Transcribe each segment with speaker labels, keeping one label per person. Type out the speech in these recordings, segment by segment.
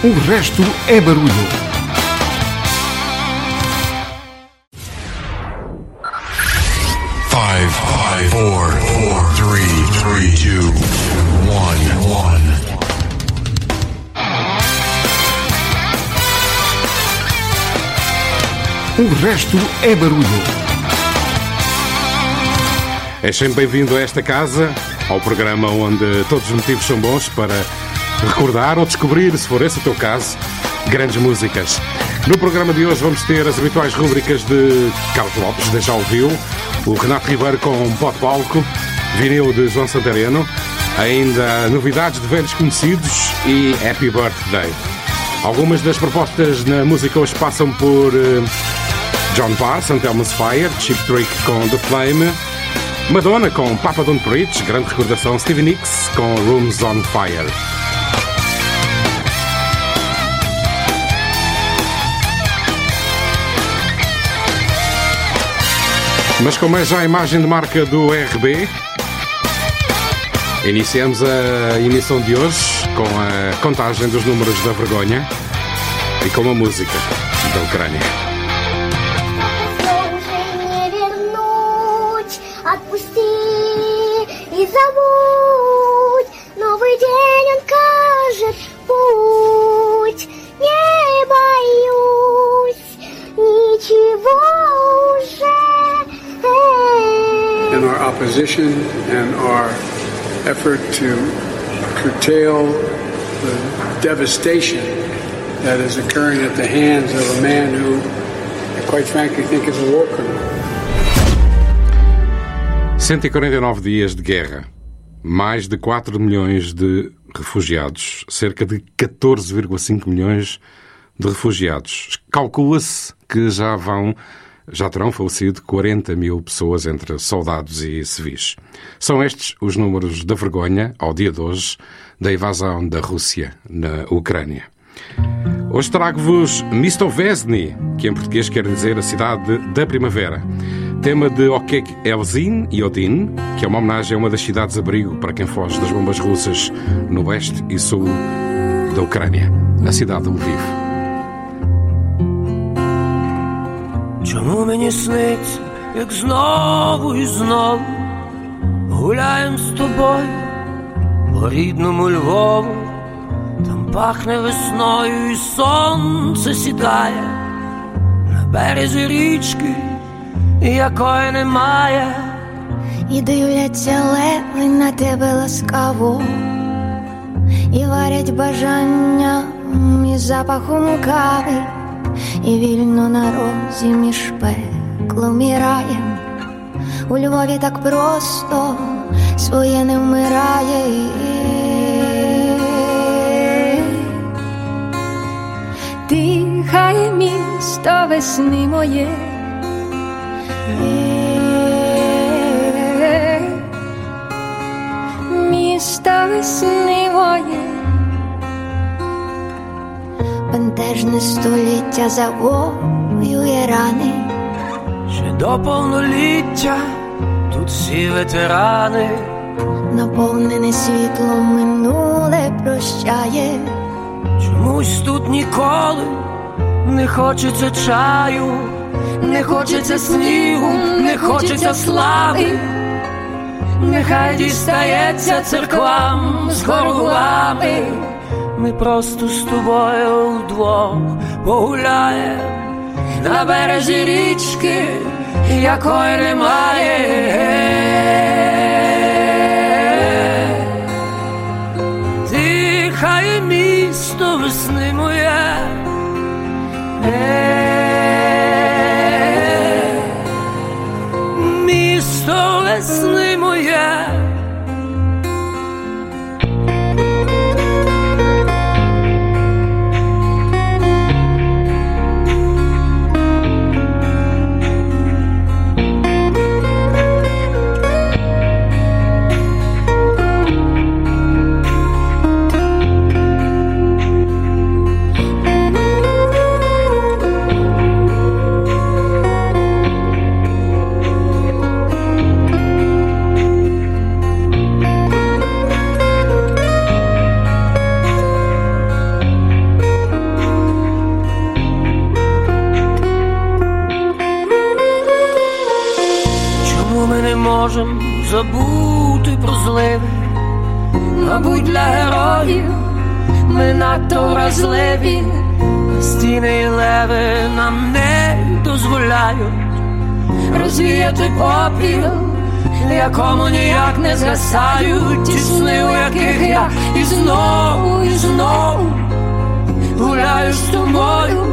Speaker 1: O resto é barulho.
Speaker 2: Five, five, four, four, three, three, two, one, one.
Speaker 1: O resto é barulho.
Speaker 3: É sempre bem-vindo a esta casa, ao programa onde todos os motivos são bons para recordar ou descobrir, se for esse o teu caso, grandes músicas. No programa de hoje vamos ter as habituais rúbricas de Carlos Lopes, já ouviu, o Renato Ribeiro com Pó de Palco, vinil de João Santareno, ainda novidades de velhos conhecidos e Happy Birthday. Algumas das propostas na música hoje passam por eh, John Parr, St. Elmo's Fire, Cheap Trick com The Flame, Madonna com Papa Don't Preach, grande recordação, Stevie Nicks com Rooms on Fire. Mas como é já a imagem de marca do RB, iniciamos a emissão de hoje com a contagem dos números da vergonha e com a música da Ucrânia.
Speaker 4: Our opposition and our effort to curtail the devastation that is occurring at the hands of a man who, I quite frankly, think is a war criminal.
Speaker 3: 149 dias de guerra, mais de 4 milhões de refugiados, cerca de 14,5 milhões de refugiados. Calcula-se que já vão, já terão falecido 40 mil pessoas entre soldados e civis. São estes os números da vergonha, ao dia de hoje, da invasão da Rússia na Ucrânia. Hoje trago-vos Mistovesny, que em português quer dizer a cidade da primavera. Tema de Okek Elzin e Odin, que é uma homenagem a uma das cidades-abrigo para quem foge das bombas russas no oeste e sul da Ucrânia, a cidade de Lviv.
Speaker 5: Чому мені сниться, як знову і знову гуляєм з тобою по рідному Львову, там пахне весною і сонце сідає на березі річки, якої немає.
Speaker 6: І дивляться леви на тебе ласкаво, і варять бажання із запахом кави, і вільно на розі між пеклом і раєм. У Львові так просто своє не вмирає. Дихає місто весни моє. Бентежне століття завоює рани,
Speaker 5: Ще до повноліття тут всі ветерани.
Speaker 6: наповнене світлом минуле прощає,
Speaker 5: Чомусь тут ніколи не хочеться чаю, не хочеться снігу, не хочеться слави. Нехай дістається церквам з горгулами. Ми просто з тобою вдвох погуляєм на березі річки, якої немає. Дихає місто весни моє. Місто весни моє. Забути про зливи, мабуть, для героїв ми надто вразливі, стіни і леви нам не дозволяють розвіяти попіл, якому ніяк не згасають ті сни, у яких я і знову, і знову гуляю з тобою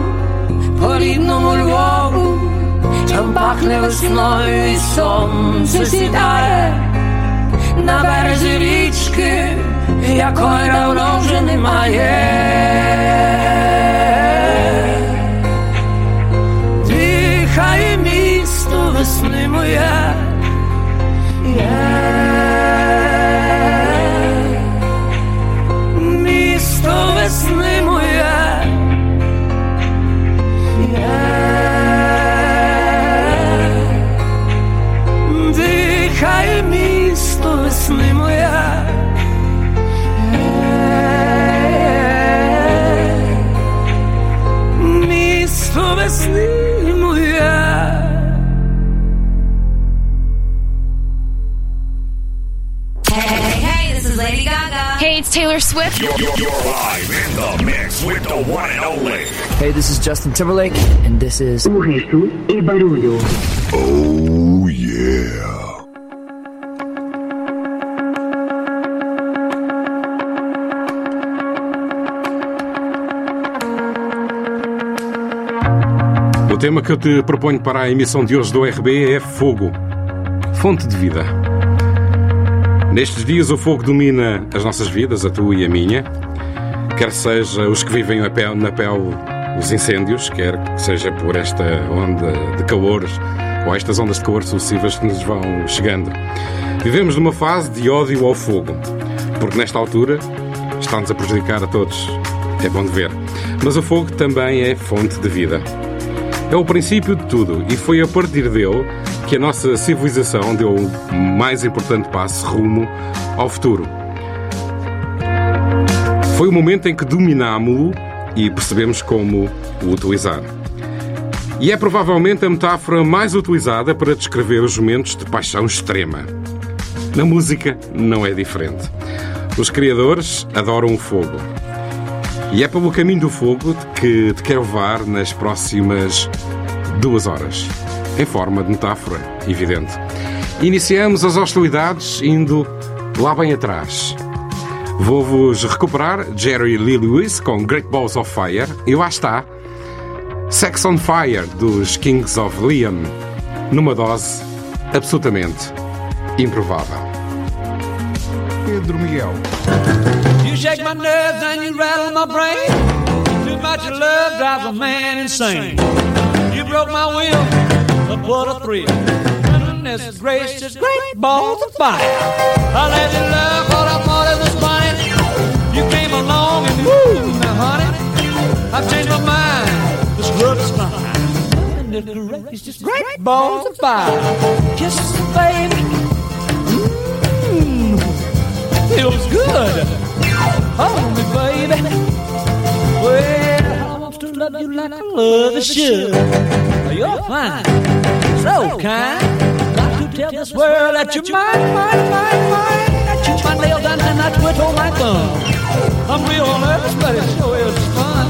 Speaker 5: по рідному Львову, там пахне весною і сонце сідає на березі річки, якої давно вже немає. Дихає місто весни моє.
Speaker 7: Hey, hey, this is Lady Gaga.
Speaker 8: Hey, it's Taylor Swift.
Speaker 2: Yo, yo, you're live in the mix with the one and only.
Speaker 9: Hey, this is Justin Timberlake, and this is.
Speaker 2: Oh, yeah.
Speaker 3: O tema que eu te proponho para a emissão de hoje do RB é fogo. Fonte de vida. Nestes dias o fogo domina as nossas vidas, a tua e a minha. Quer seja os que vivem a pele, na pele os incêndios, quer que seja por esta onda de calor ou estas ondas de calor sucessivas que nos vão chegando. Vivemos numa fase de ódio ao fogo, porque nesta altura está-nos a prejudicar a todos. É bom de ver. Mas o fogo também é fonte de vida. É o princípio de tudo e foi a partir dele que a nossa civilização deu o mais importante passo rumo ao futuro. Foi o momento em que dominámo-lo e percebemos como o utilizar. E é provavelmente a metáfora mais utilizada para descrever os momentos de paixão extrema. Na música não é diferente. Os criadores adoram o fogo. E é pelo caminho do fogo que te quero levar nas próximas duas horas, em forma de metáfora, evidente. Iniciamos as hostilidades indo lá bem atrás. Vou-vos recuperar Jerry Lee Lewis com Great Balls of Fire e lá está Sex on Fire dos Kings of Leon, numa dose absolutamente improvável.
Speaker 1: Pedro Miguel.
Speaker 5: You shake my nerves and you rattle my brain. Too much love drives a man insane. You broke my will, but what a thrill. Goodness gracious, great balls of fire. I let you love what I thought it was funny. You came along and woo, now honey, I've changed my mind. This love is fine. Goodness gracious, great balls of fire. Kisses, baby. Mmm, feels good. Hold me, baby. Well, I want to love you like I love should. You're fine, so kind. Got to tell this world that you're mine, mine, mine, mine. I chew my nails down and I twiddle my thumb. I'm real nervous, but it sure is fun.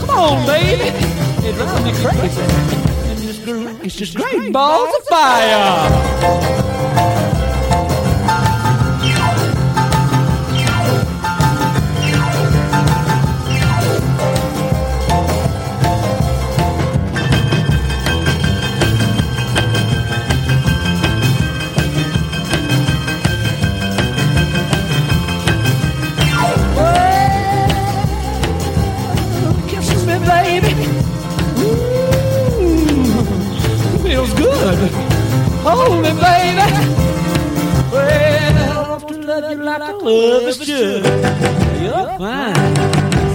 Speaker 5: Come on, baby. It drives me crazy. And this girl, it's just great balls of fire. Hold me, baby. Well, I want to love you like I love is should. You're fine,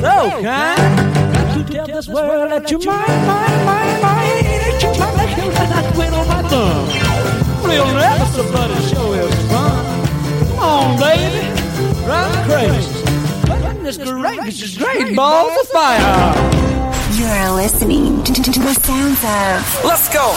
Speaker 5: so kind. Got to tell this world that you're mine, mine, mine, mine. That you're mine, like you like I quit on my thumb. Real nervous, but it sure is fun. Come on, baby, drive me crazy. Goodness gracious, great balls of fire.
Speaker 7: You're listening to, to, to the sounds of.
Speaker 5: Let's go.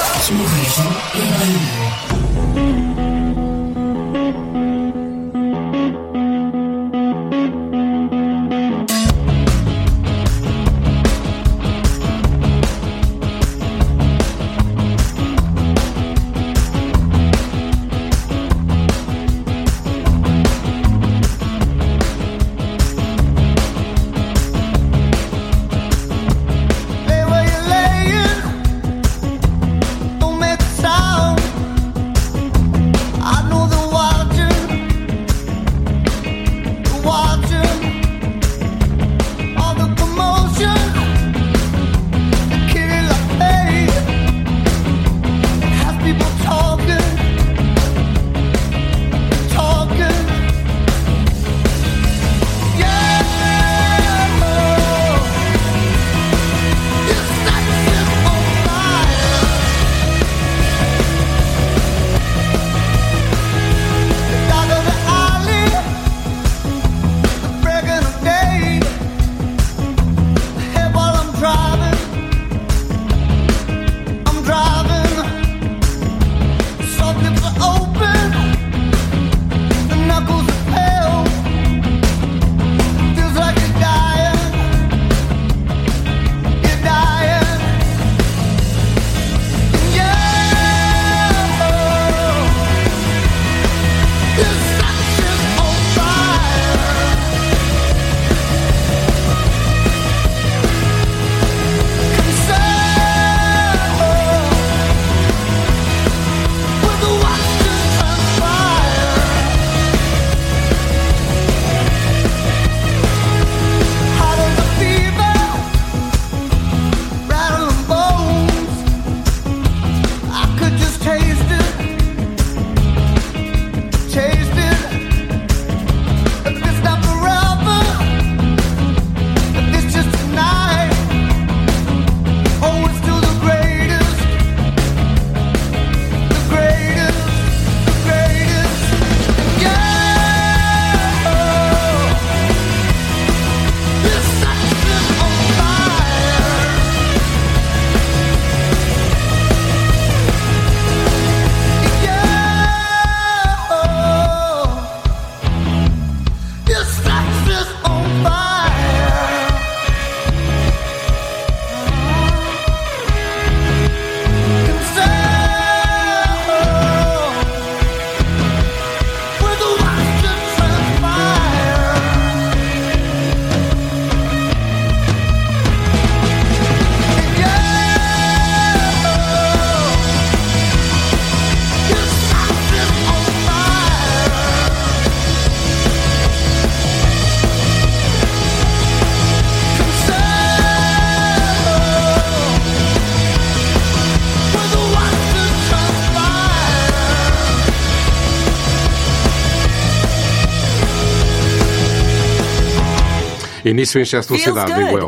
Speaker 3: Início em
Speaker 10: Chester
Speaker 3: Cidade, digo eu.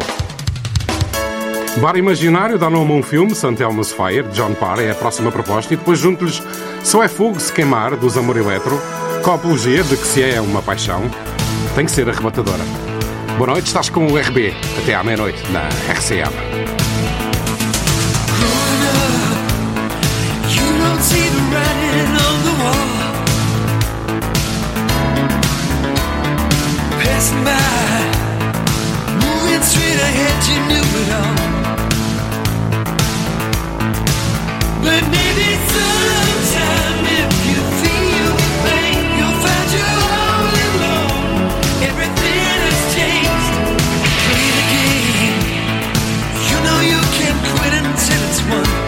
Speaker 3: Bar Imaginário dá nome a um filme, Santelmo's Fire, de John Parr, é a próxima proposta, e depois junto-lhes Só é Fogo Se Queimar, dos Amor Eletro, com a apologia de que se é uma paixão, tem que ser arrebatadora. Boa noite, estás com o RB. Até à meia-noite, na RCM.
Speaker 11: passing looking straight ahead, you knew it all. But maybe sometime if you feel the pain, you'll find you're all alone. Everything has changed. Play the game. You know you can't quit until it's won.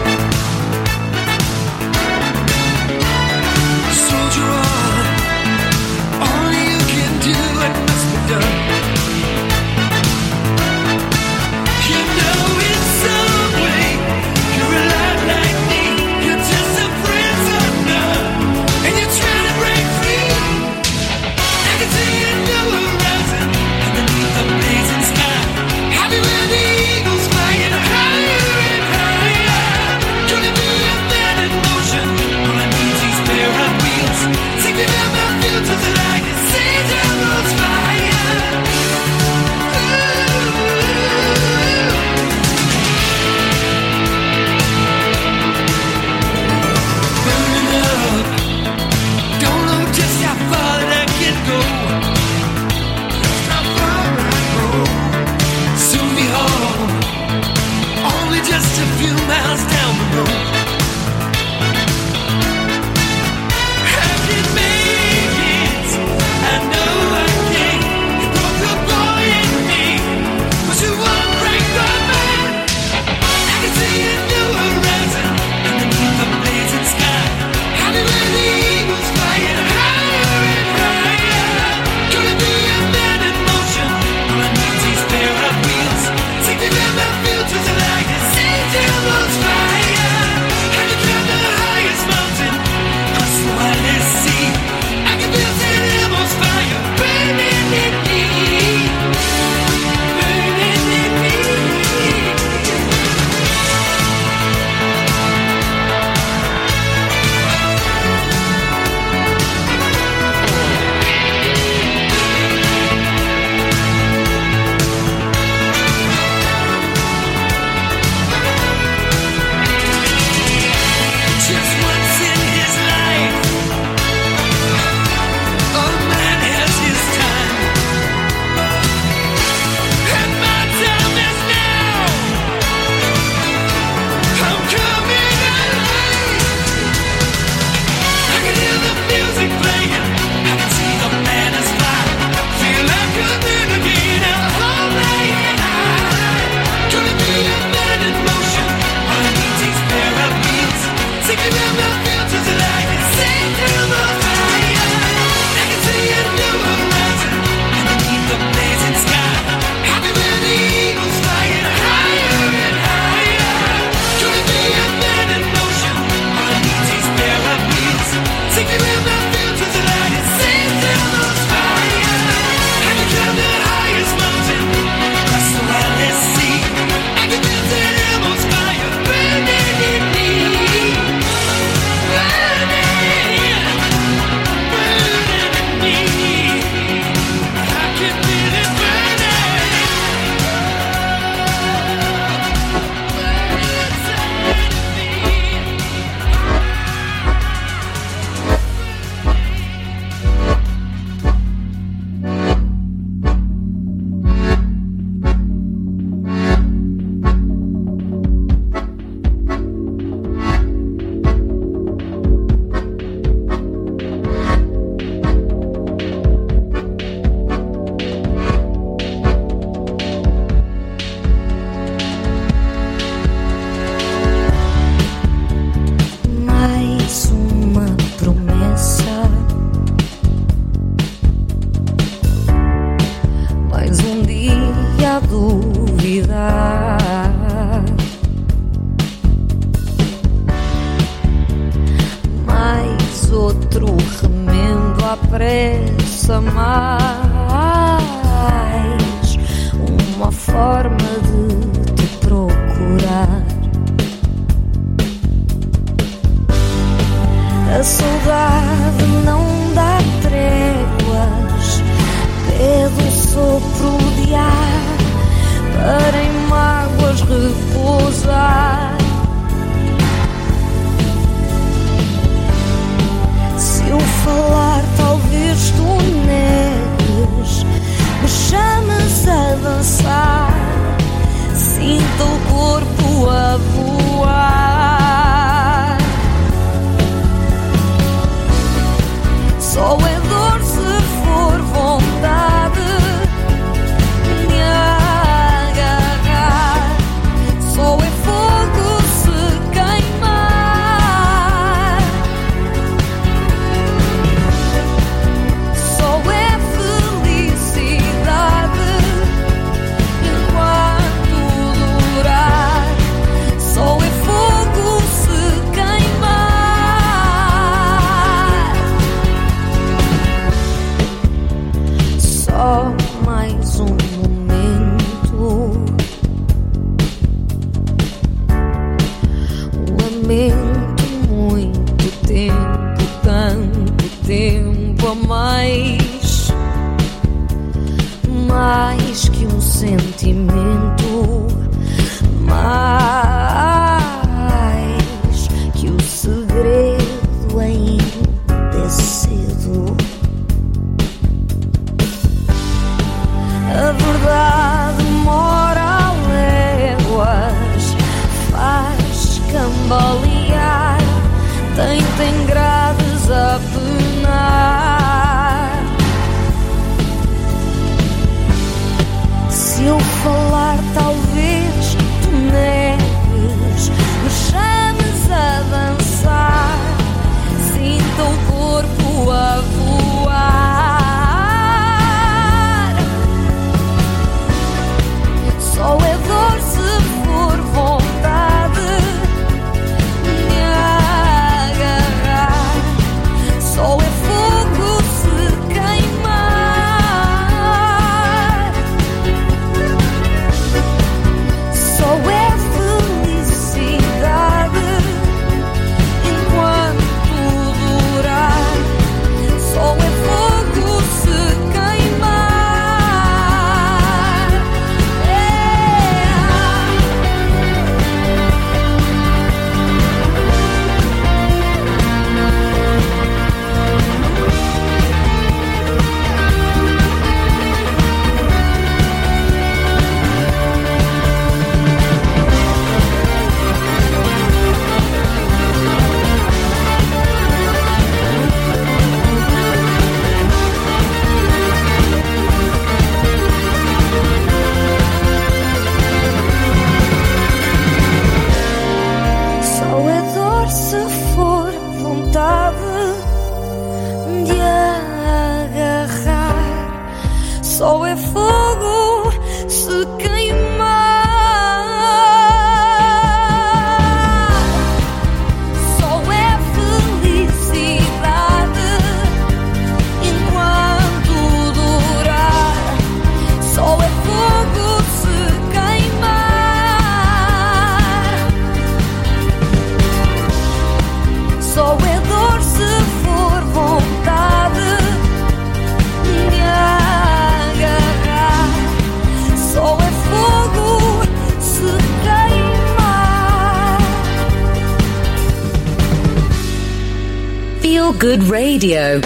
Speaker 7: Radio.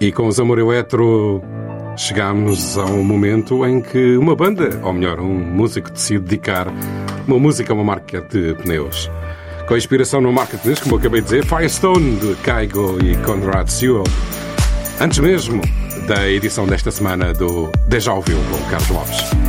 Speaker 3: E com os Amor Eletro chegamos um momento em que uma banda, ou melhor, um músico decide dedicar uma música a uma marca de pneus. Com inspiração no marca de pneus, como eu acabei de dizer, Firestone, de Kaigo e Conrad Sewell. Antes mesmo da edição desta semana do Deja Ouviu com Carlos Lopes.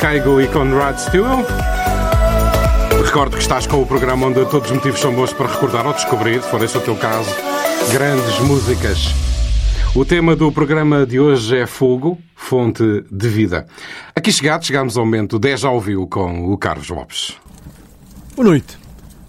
Speaker 3: Kaigo e Conrad Stewell. Recordo que estás com o programa onde todos os motivos são bons para recordar ou descobrir, se for esse o teu caso, grandes músicas. O tema do programa de hoje é Fogo, fonte de vida. Aqui chegados, chegamos ao momento 10 já ouviu com o Carlos Lopes.
Speaker 1: Boa noite.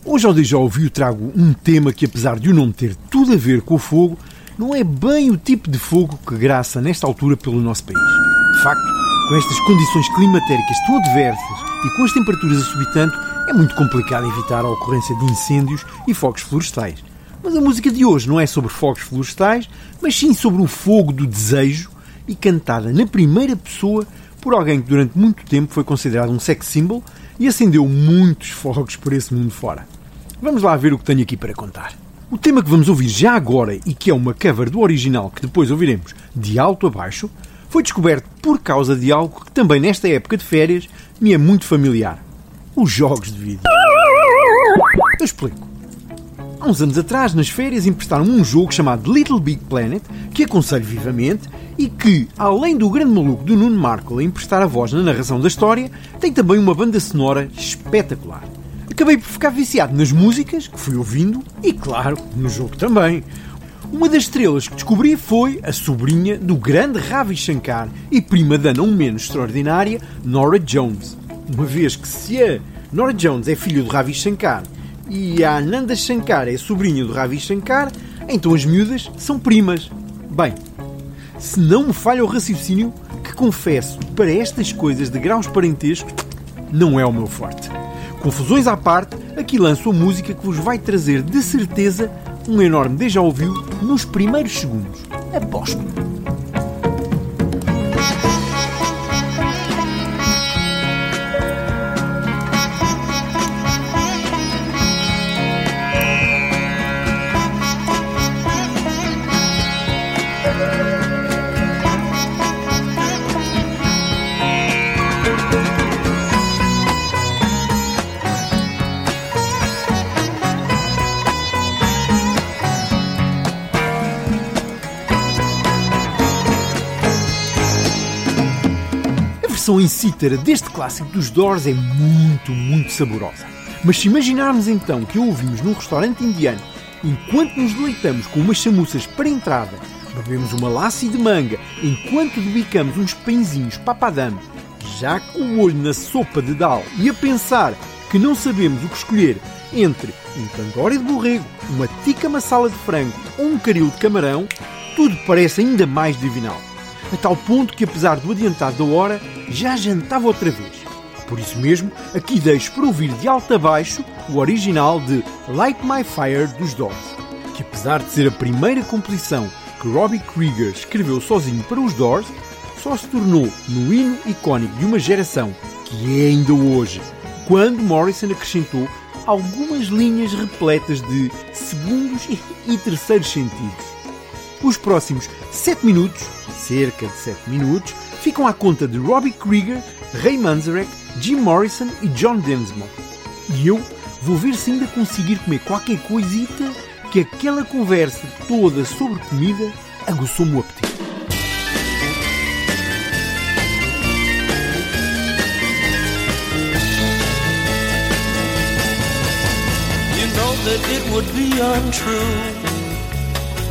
Speaker 1: Hoje ao Déjà Ouviu trago um tema que, apesar de o nome ter tudo a ver com o fogo, não é bem o tipo de fogo que graça nesta altura pelo nosso país. De facto, com estas condições climatéricas tão adversas e com as temperaturas a subir tanto, é muito complicado evitar a ocorrência de incêndios e fogos florestais. Mas a música de hoje não é sobre fogos florestais, mas sim sobre o fogo do desejo e cantada na primeira pessoa por alguém que durante muito tempo foi considerado um sex symbol e acendeu muitos fogos por esse mundo fora. Vamos lá ver o que tenho aqui para contar. O tema que vamos ouvir já agora e que é uma cover do original que depois ouviremos de alto a baixo, foi descoberto por causa de algo que também nesta época de férias me é muito familiar. Os jogos de vídeo. Eu explico. Há uns anos atrás, nas férias, emprestaram-me um jogo chamado Little Big Planet, que aconselho vivamente e que, além do grande maluco do Nuno Marco a emprestar a voz na narração da história, tem também uma banda sonora espetacular. Acabei por ficar viciado nas músicas, que fui ouvindo, e claro, no jogo também. Uma das estrelas que descobri foi a sobrinha do grande Ravi Shankar e prima da não menos extraordinária Nora Jones. Uma vez que se a Nora Jones é filha do Ravi Shankar e a Ananda Shankar é sobrinha do Ravi Shankar, então as miúdas são primas. Bem, se não me falha o raciocínio, que confesso, para estas coisas de graus parentescos, não é o meu forte. Confusões à parte, aqui lanço a música que vos vai trazer de certeza um enorme déjà ouviu nos primeiros segundos. Aposto. Versão em cítara deste clássico dos Doors é muito, muito saborosa. Mas se imaginarmos então que ouvimos num restaurante indiano, enquanto nos deleitamos com umas chamuças para entrada, bebemos uma lassi de manga, enquanto debicamos uns pãezinhos papadam, já com o olho na sopa de dal e a pensar que não sabemos o que escolher entre um tandoori de borrego, uma tikka masala de frango ou um caril de camarão, tudo parece ainda mais divinal a tal ponto que, apesar do adiantado da hora, já jantava outra vez. Por isso mesmo, aqui deixo para ouvir de alto a baixo o original de Light My Fire dos Doors, que apesar de ser a primeira composição que Robbie Krieger escreveu sozinho para os Doors, só se tornou no hino icónico de uma geração que é ainda hoje, quando Morrison acrescentou algumas linhas repletas de segundos e terceiros sentidos. Os próximos 7 minutos, cerca de 7 minutos, ficam à conta de Robbie Krieger, Ray Manzarek, Jim Morrison e John Densmore. E eu vou ver se ainda conseguir comer qualquer coisita que aquela conversa toda sobre comida aguçou-me o apetite.
Speaker 5: That it would be untrue.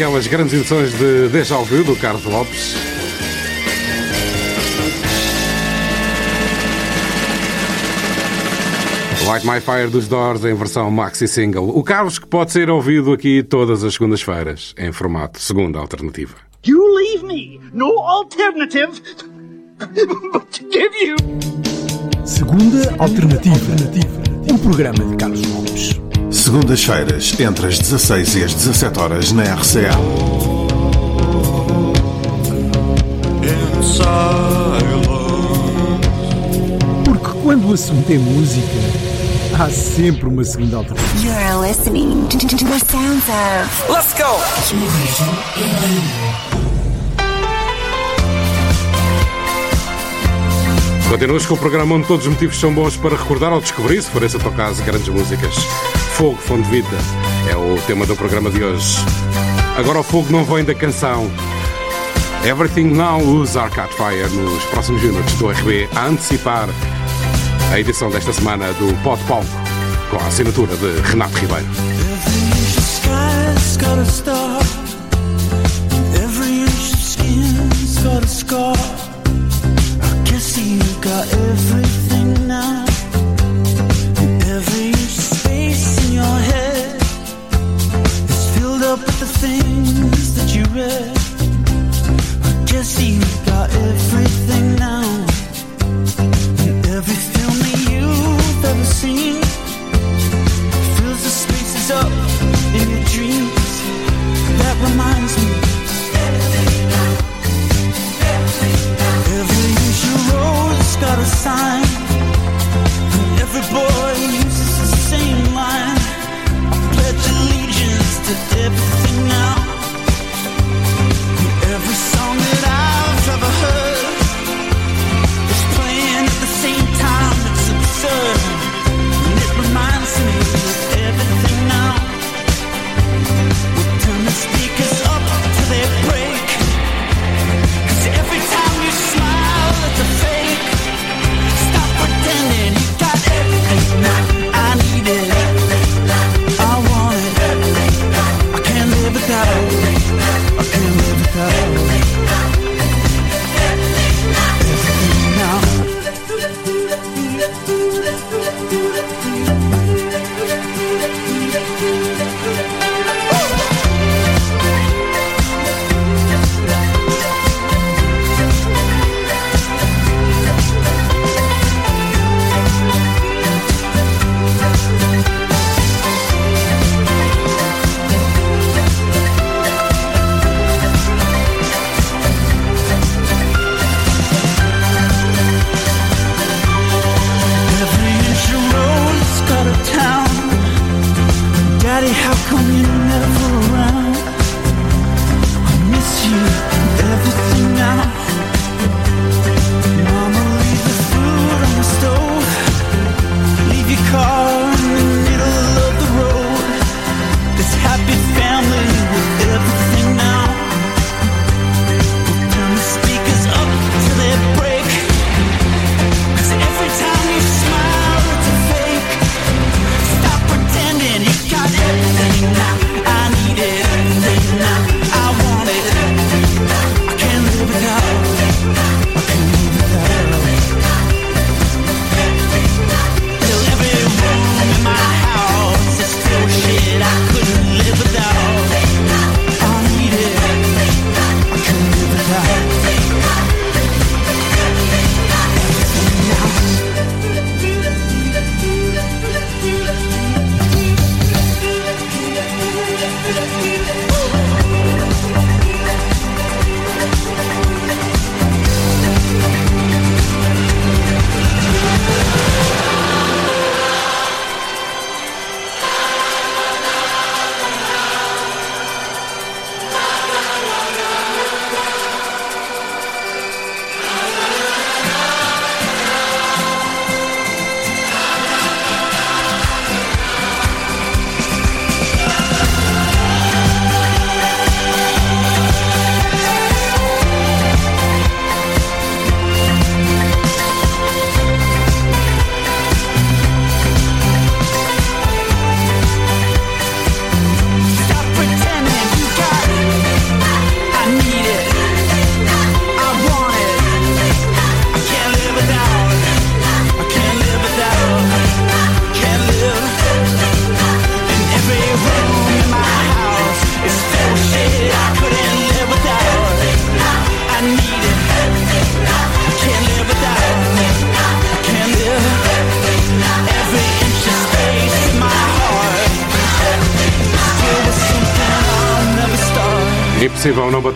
Speaker 3: Daquelas grandes edições de Deja Vu do Carlos Lopes. Light My Fire dos Doors em versão maxi single. O Carlos que pode ser ouvido aqui todas as segundas-feiras em formato segunda alternativa.
Speaker 12: You leave me no alternative but to give you.
Speaker 1: Segunda Alternativa. Um programa de Carlos Lopes.
Speaker 13: Segundas-feiras, entre as 16 e as 17 horas na RCA.
Speaker 1: Porque quando o assunto é música, há sempre uma segunda alternativa.
Speaker 7: You're listening to, to, to the sounds of.
Speaker 5: Let's go!
Speaker 3: Continuas com o programa onde todos os motivos são bons para recordar ou descobrir, se for esse o teu caso, grandes músicas. Fogo, fonte vida, é o tema do programa de hoje. Agora o fogo não vem da canção. Everything Now usa Arcade Fire nos próximos minutos do RB a antecipar a edição desta semana do Pod Palco com a assinatura de Renato Ribeiro.
Speaker 14: Every up with the things that you read. I guess you got everything now. And every film that you've ever seen fills the spaces up in your dreams. That reminds me.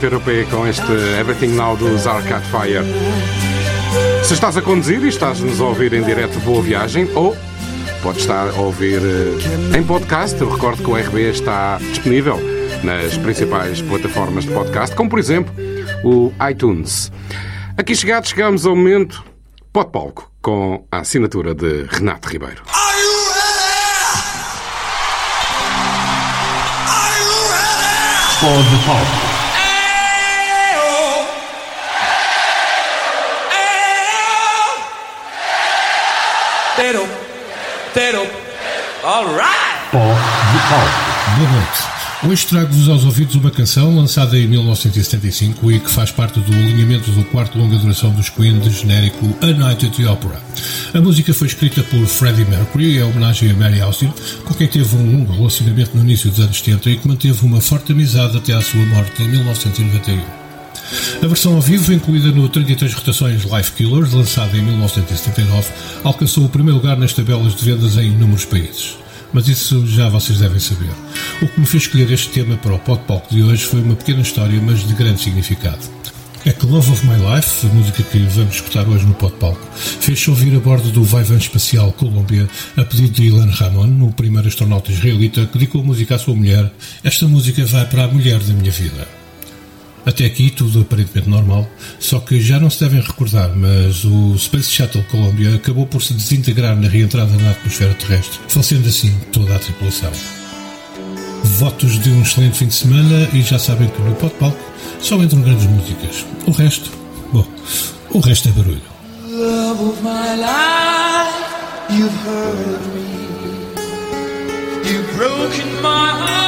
Speaker 3: Pé com este Everything Now dos Arcade Fire. Se estás a conduzir e estás-nos a ouvir em direto, boa viagem, ou pode estar a ouvir eh, em podcast. Eu recordo que o RB está disponível nas principais plataformas de podcast, como por exemplo o iTunes. Aqui chegados, chegamos ao momento Pode Palco, com a assinatura de Renato Ribeiro.
Speaker 2: Pode Palco.
Speaker 15: Tero, tero, all right.
Speaker 2: Pó de Palco.
Speaker 16: Boa noite. Hoje trago-vos aos ouvidos uma canção lançada em 1975 e que faz parte do alinhamento do quarto longa duração dos Queen de genérico A Night at the Opera. A música foi escrita por Freddie Mercury em homenagem a Mary Austin, com quem teve um longo relacionamento no início dos anos 70 e que manteve uma forte amizade até à sua morte em 1991. A versão ao vivo, incluída no 33 rotações Life Killers, lançada em 1979, alcançou o primeiro lugar nas tabelas de vendas em inúmeros países. Mas isso já vocês devem saber. O que me fez escolher este tema para o Podpalco de hoje foi uma pequena história, mas de grande significado. É que Love of My Life, a música que vamos escutar hoje no Podpalco, fez-se ouvir a bordo do Vaivan Espacial Colômbia a pedido de Ilan Ramon, o primeiro astronauta israelita que dedicou a música à sua mulher. Esta música vai para a mulher da minha vida. Até aqui tudo aparentemente normal, só que já não se devem recordar, mas o Space Shuttle Columbia acabou por se desintegrar na reentrada na atmosfera terrestre, falecendo assim toda a tripulação. Votos de um excelente fim de semana e já sabem que no Palco só entram grandes músicas. O resto, bom, o resto é barulho.
Speaker 11: Love of my life, you've me. You've broken my heart.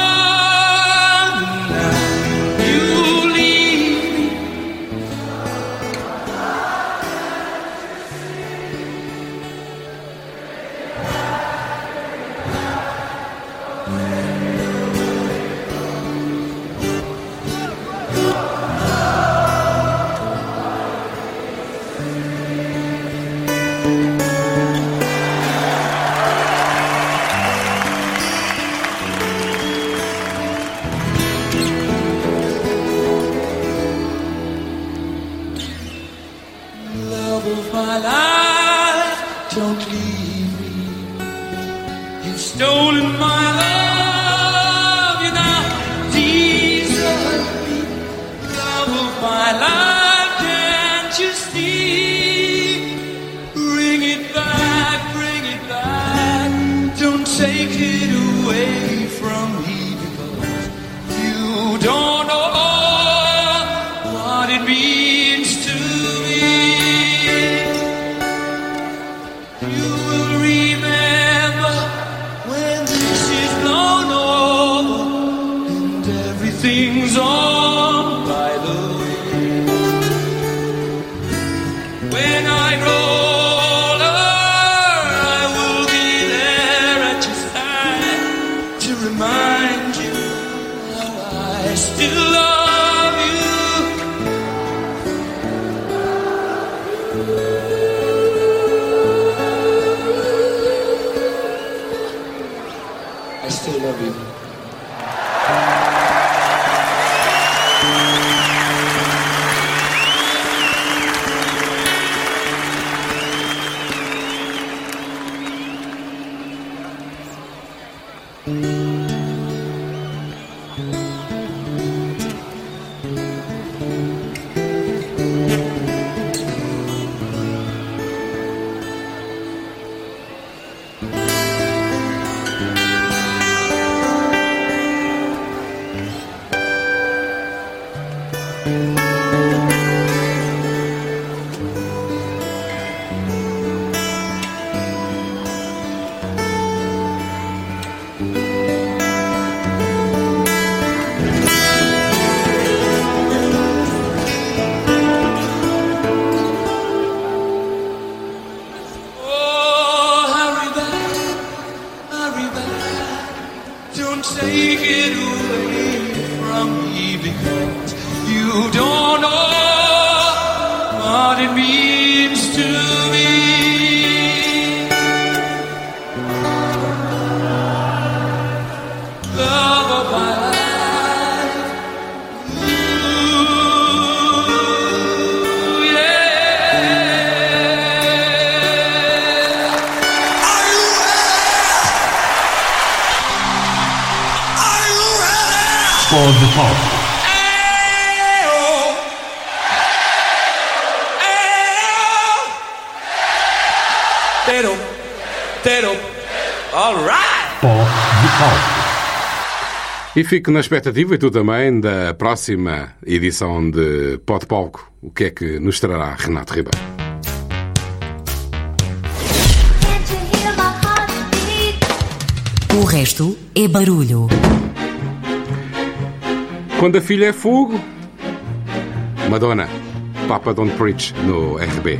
Speaker 2: de palco.
Speaker 3: E fico na expectativa, e tu também, da próxima edição de Pó de Palco. O que é que nos trará Renato Ribeiro?
Speaker 7: O resto é barulho.
Speaker 3: Quando a filha é fogo, Madonna, Papa Don't Preach, no RB.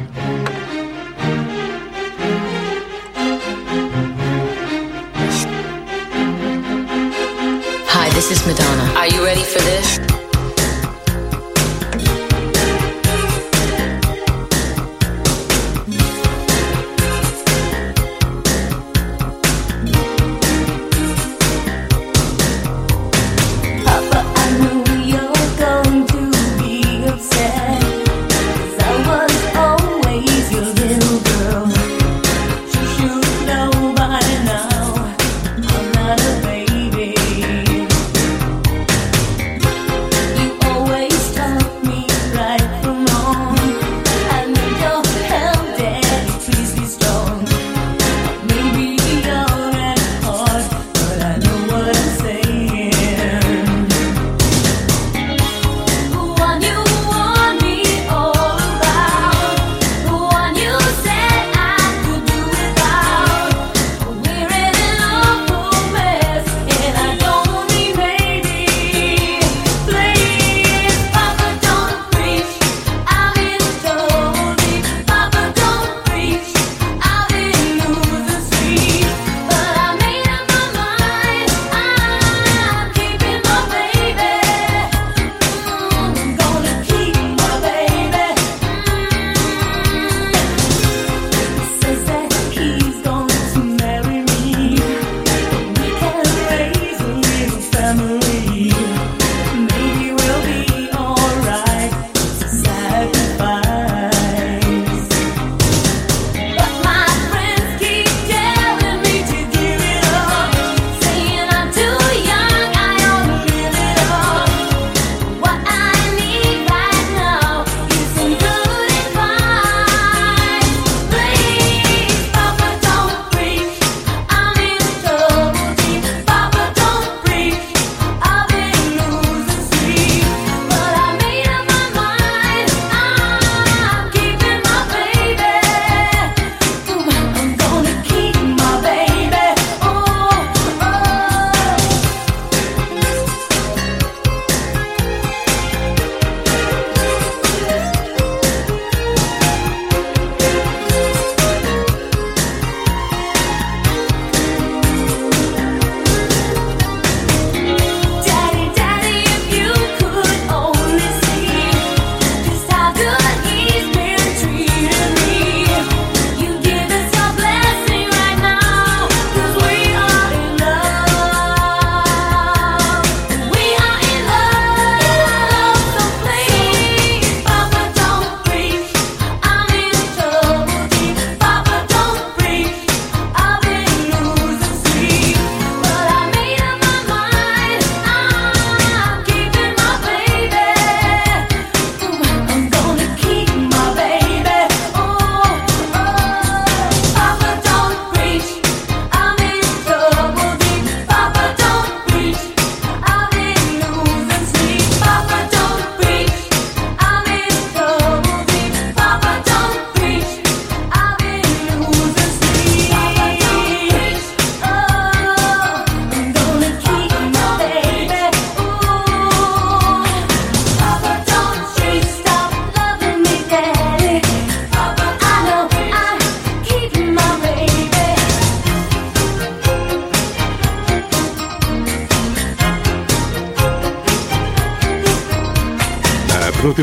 Speaker 17: This is Madonna. Are you ready for this?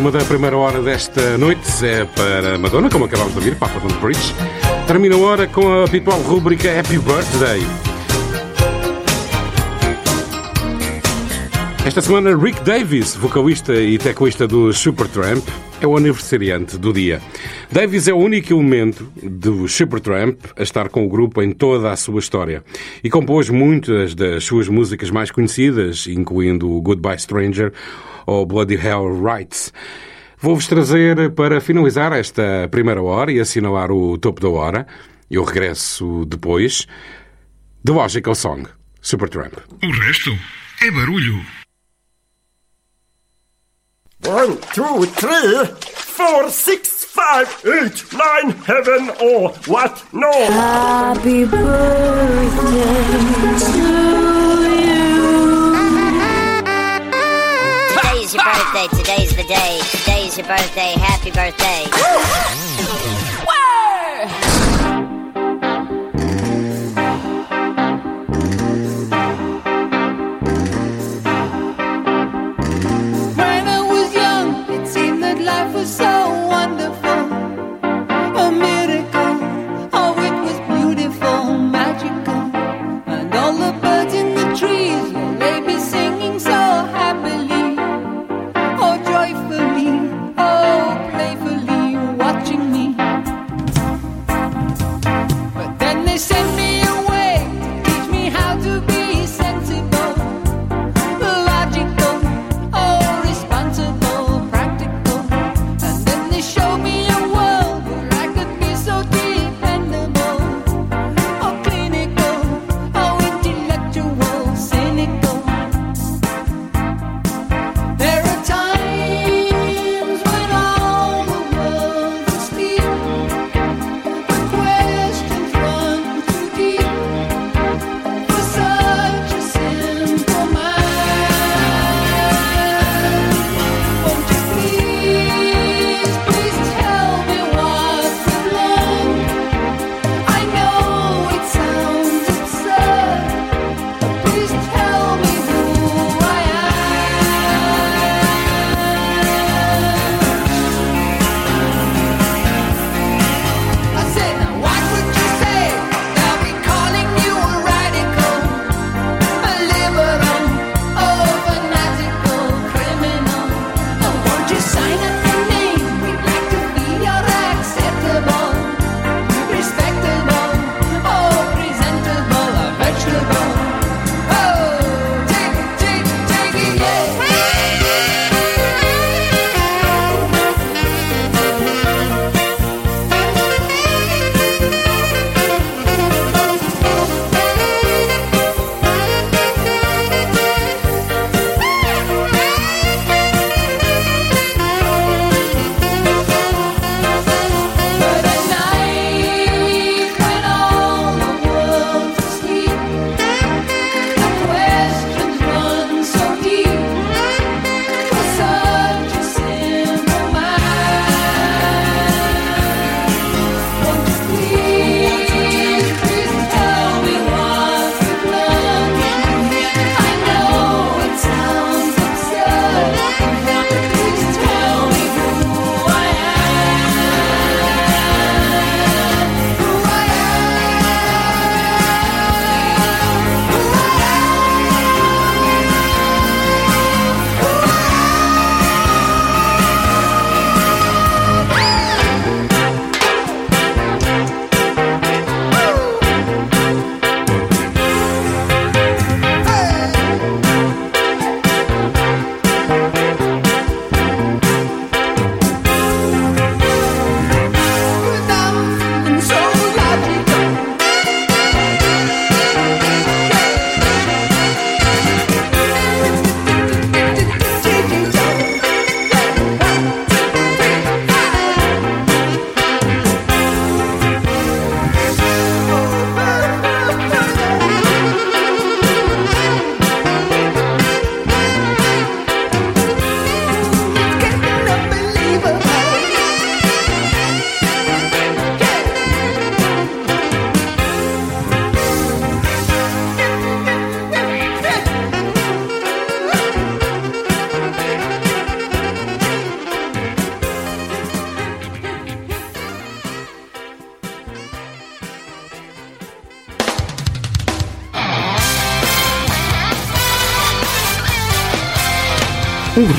Speaker 3: última da primeira hora desta noite é para Madonna, como acabámos de ouvir, para Portland Bridge. Termina a hora com a habitual rubrica Happy Birthday. Esta semana, Rick Davis, vocalista e teclista do Supertramp, é o aniversariante do dia. Davis é o único elemento do Supertramp a estar com o grupo em toda a sua história e compôs muitas das suas músicas mais conhecidas, incluindo Goodbye Stranger ou Bloody Hell Rights. Vou-vos trazer, para finalizar esta primeira hora e assinalar o topo da hora, eu regresso depois, The Logical Song, Supertramp.
Speaker 13: O resto é barulho.
Speaker 18: One, two, three, four, six, five, eight, nine, heaven or what? No.
Speaker 6: Happy birthday to you.
Speaker 19: Today's your birthday. Today's the day. Today's your birthday. Happy birthday.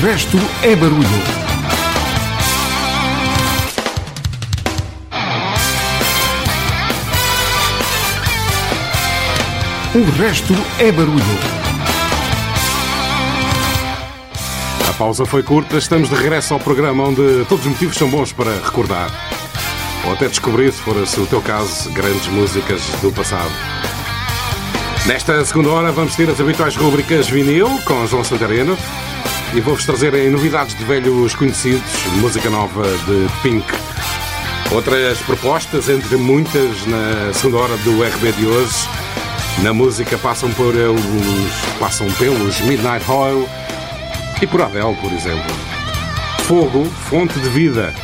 Speaker 20: resto é barulho. O resto é barulho.
Speaker 3: A pausa foi curta, estamos de regresso ao programa onde todos os motivos são bons para recordar. Ou até descobrir, se for o teu caso, grandes músicas do passado. Nesta segunda hora vamos ter as habituais rubricas vinil com João Santareno e vou-vos trazer novidades de velhos conhecidos, música nova de Pink. Outras propostas, entre muitas, na segunda hora do RB de hoje. Na música passam por os, passam pelos Midnight Oil e por Adele, por exemplo. Fogo, fonte de vida.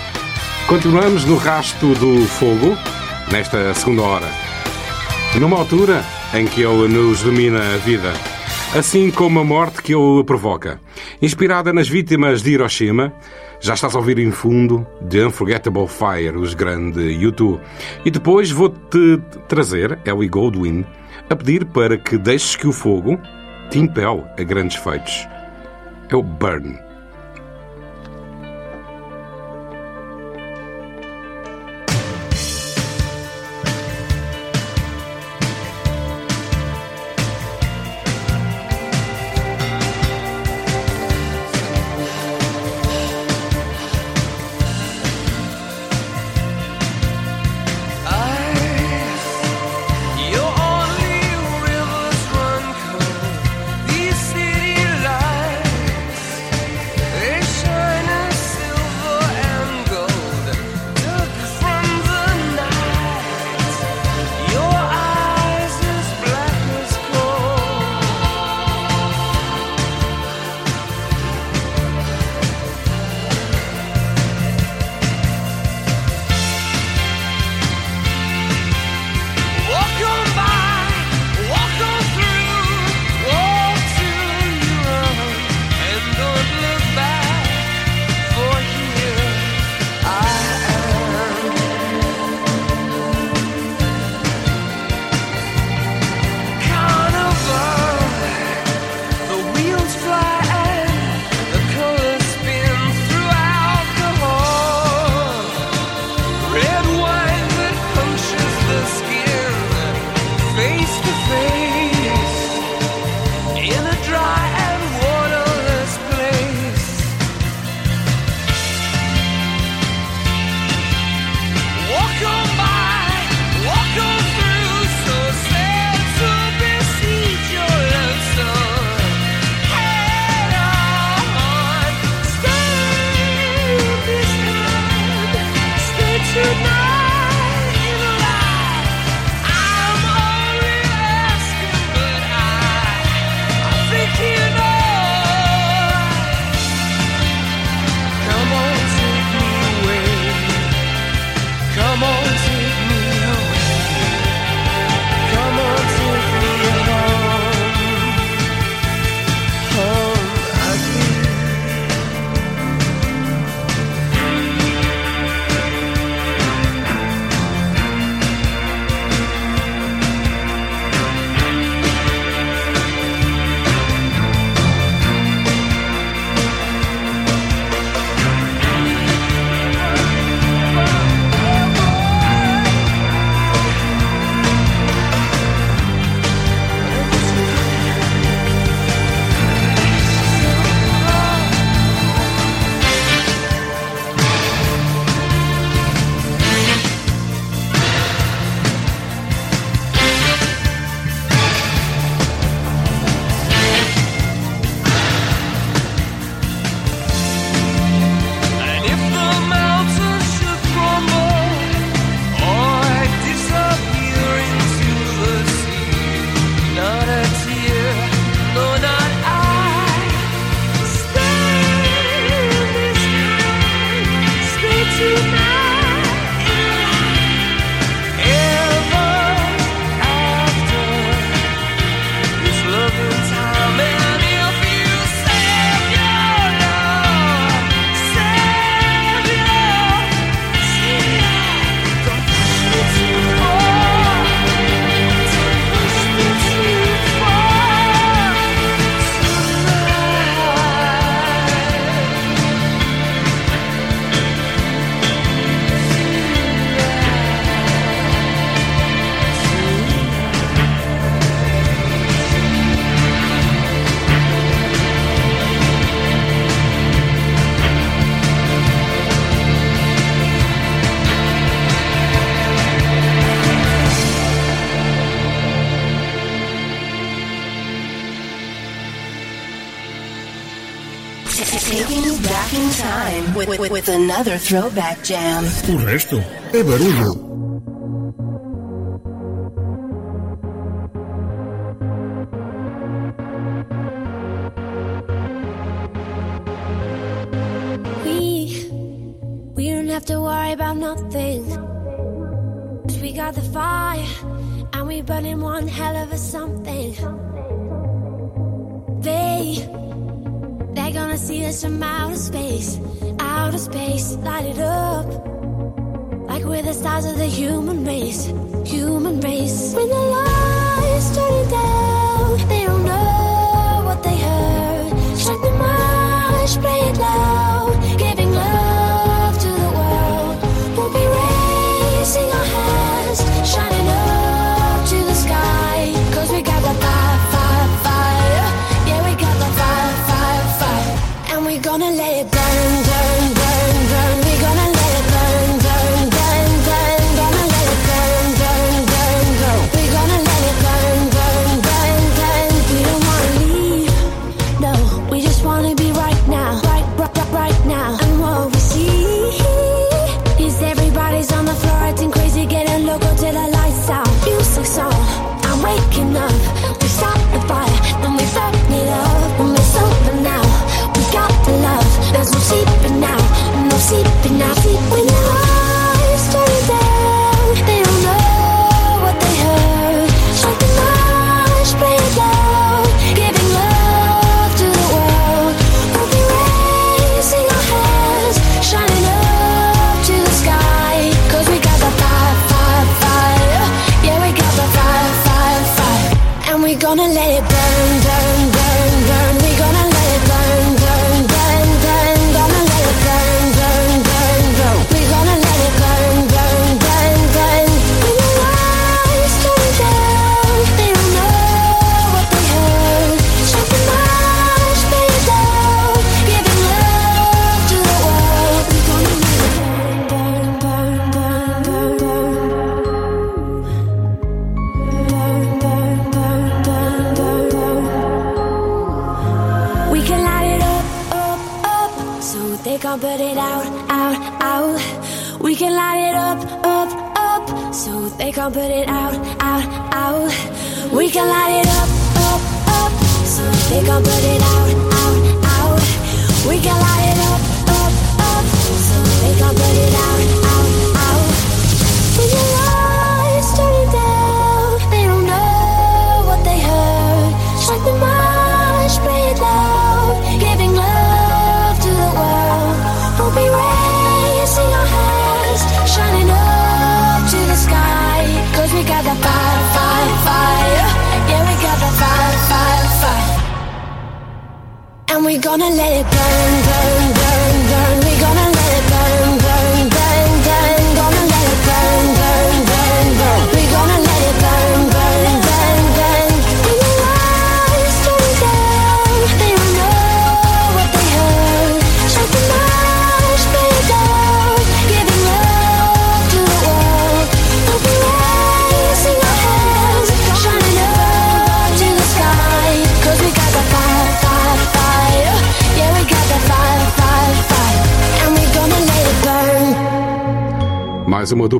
Speaker 3: Continuamos no rasto do fogo nesta segunda hora. Numa altura em que ele nos domina a vida, assim como a morte que ele provoca. Inspirada nas vítimas de Hiroshima, já estás a ouvir em fundo The Unforgettable Fire, os grandes YouTube. E depois vou-te trazer Ellie Goldwyn a pedir para que deixes que o fogo te impele a grandes feitos. É o Burn.
Speaker 14: another throwback jam.
Speaker 13: Resto.
Speaker 3: È.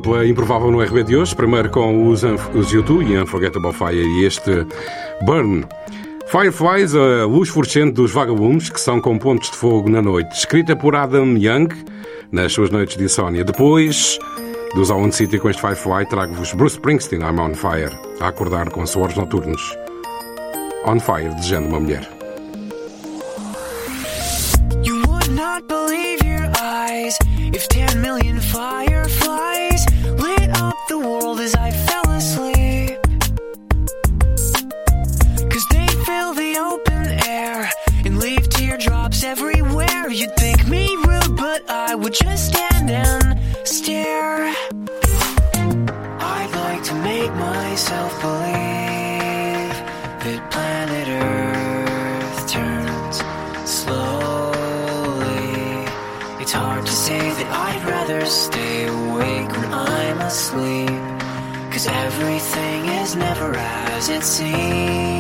Speaker 3: dupla é improvável no RB de hoje. Primeiro com os, os U2 e Unforgettable Fire e este Burn. Fireflies, a luz fluorescente dos vagabundos, que são com pontos de fogo na noite. Escrita por Adam Young, nas suas noites de insónia. Depois dos Ao City com este Firefly, trago-vos Bruce Springsteen, I'm on fire, a acordar com suores noturnos. On fire, desejando uma mulher.
Speaker 21: You would not believe your eyes if 10 million fireflies world as I fell asleep. As it seems.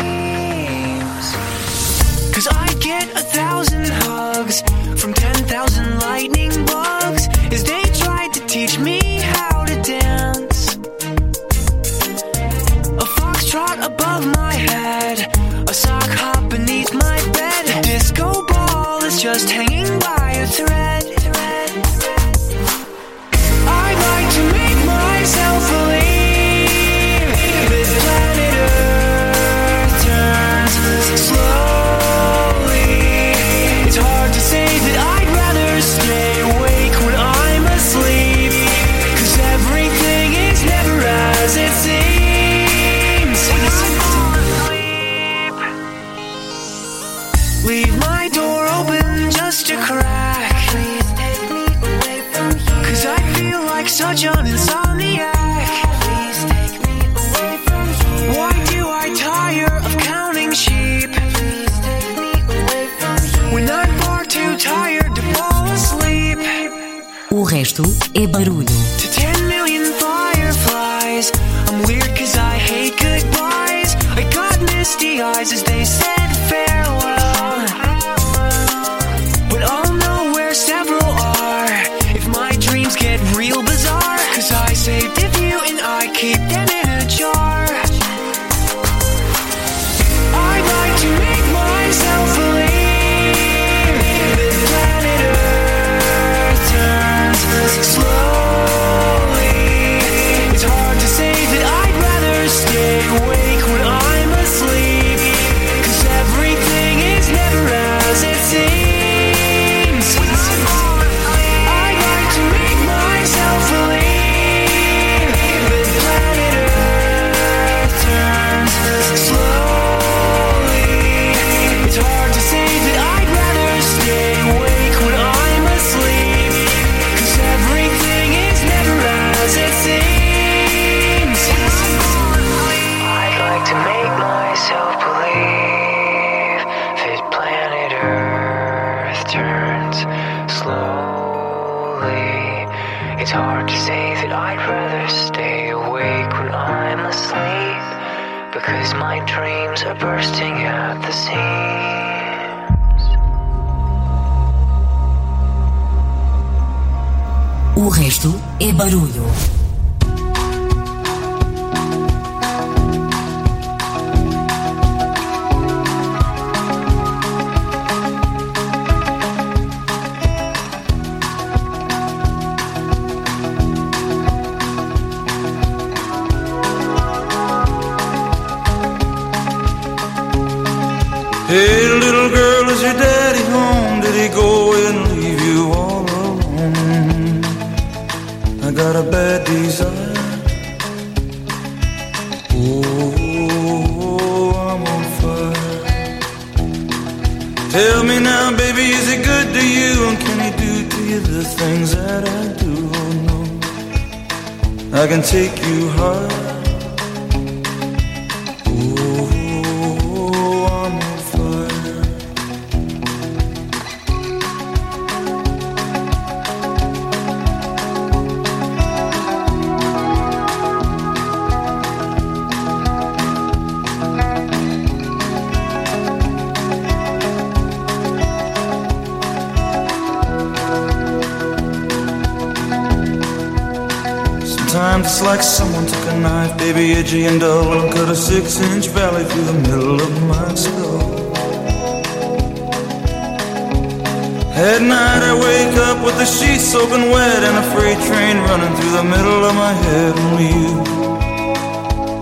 Speaker 22: head and a
Speaker 11: freight train running through the middle of my head. Only you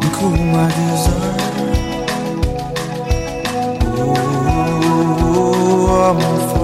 Speaker 11: can cool my desire. Oh, I'm on fire.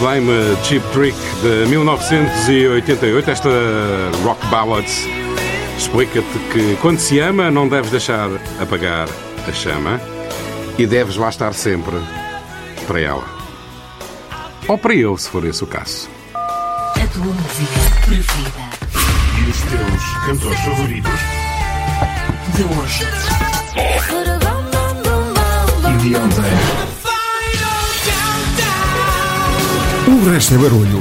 Speaker 15: Flame,
Speaker 3: Cheap Trick de 1988. Esta Rock Ballads explica-te que quando se ama não deves deixar apagar a chama e deves lá estar sempre para ela. Ou para eu, se for esse o caso.
Speaker 7: A tua música preferida.
Speaker 13: E os teus cantores favoritos.
Speaker 7: De hoje.
Speaker 13: E de ontem. O resto é barulho.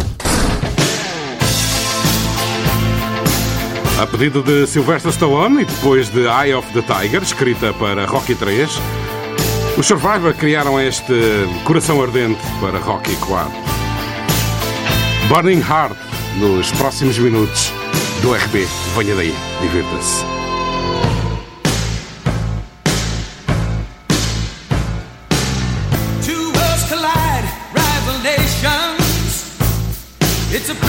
Speaker 3: A pedido de Sylvester Stallone e depois de Eye of the Tiger, escrita para Rocky 3, os Survivor criaram este coração ardente para Rocky 4. Burning Heart, nos próximos minutos do RB. Venha daí, divirta-se.
Speaker 23: It's a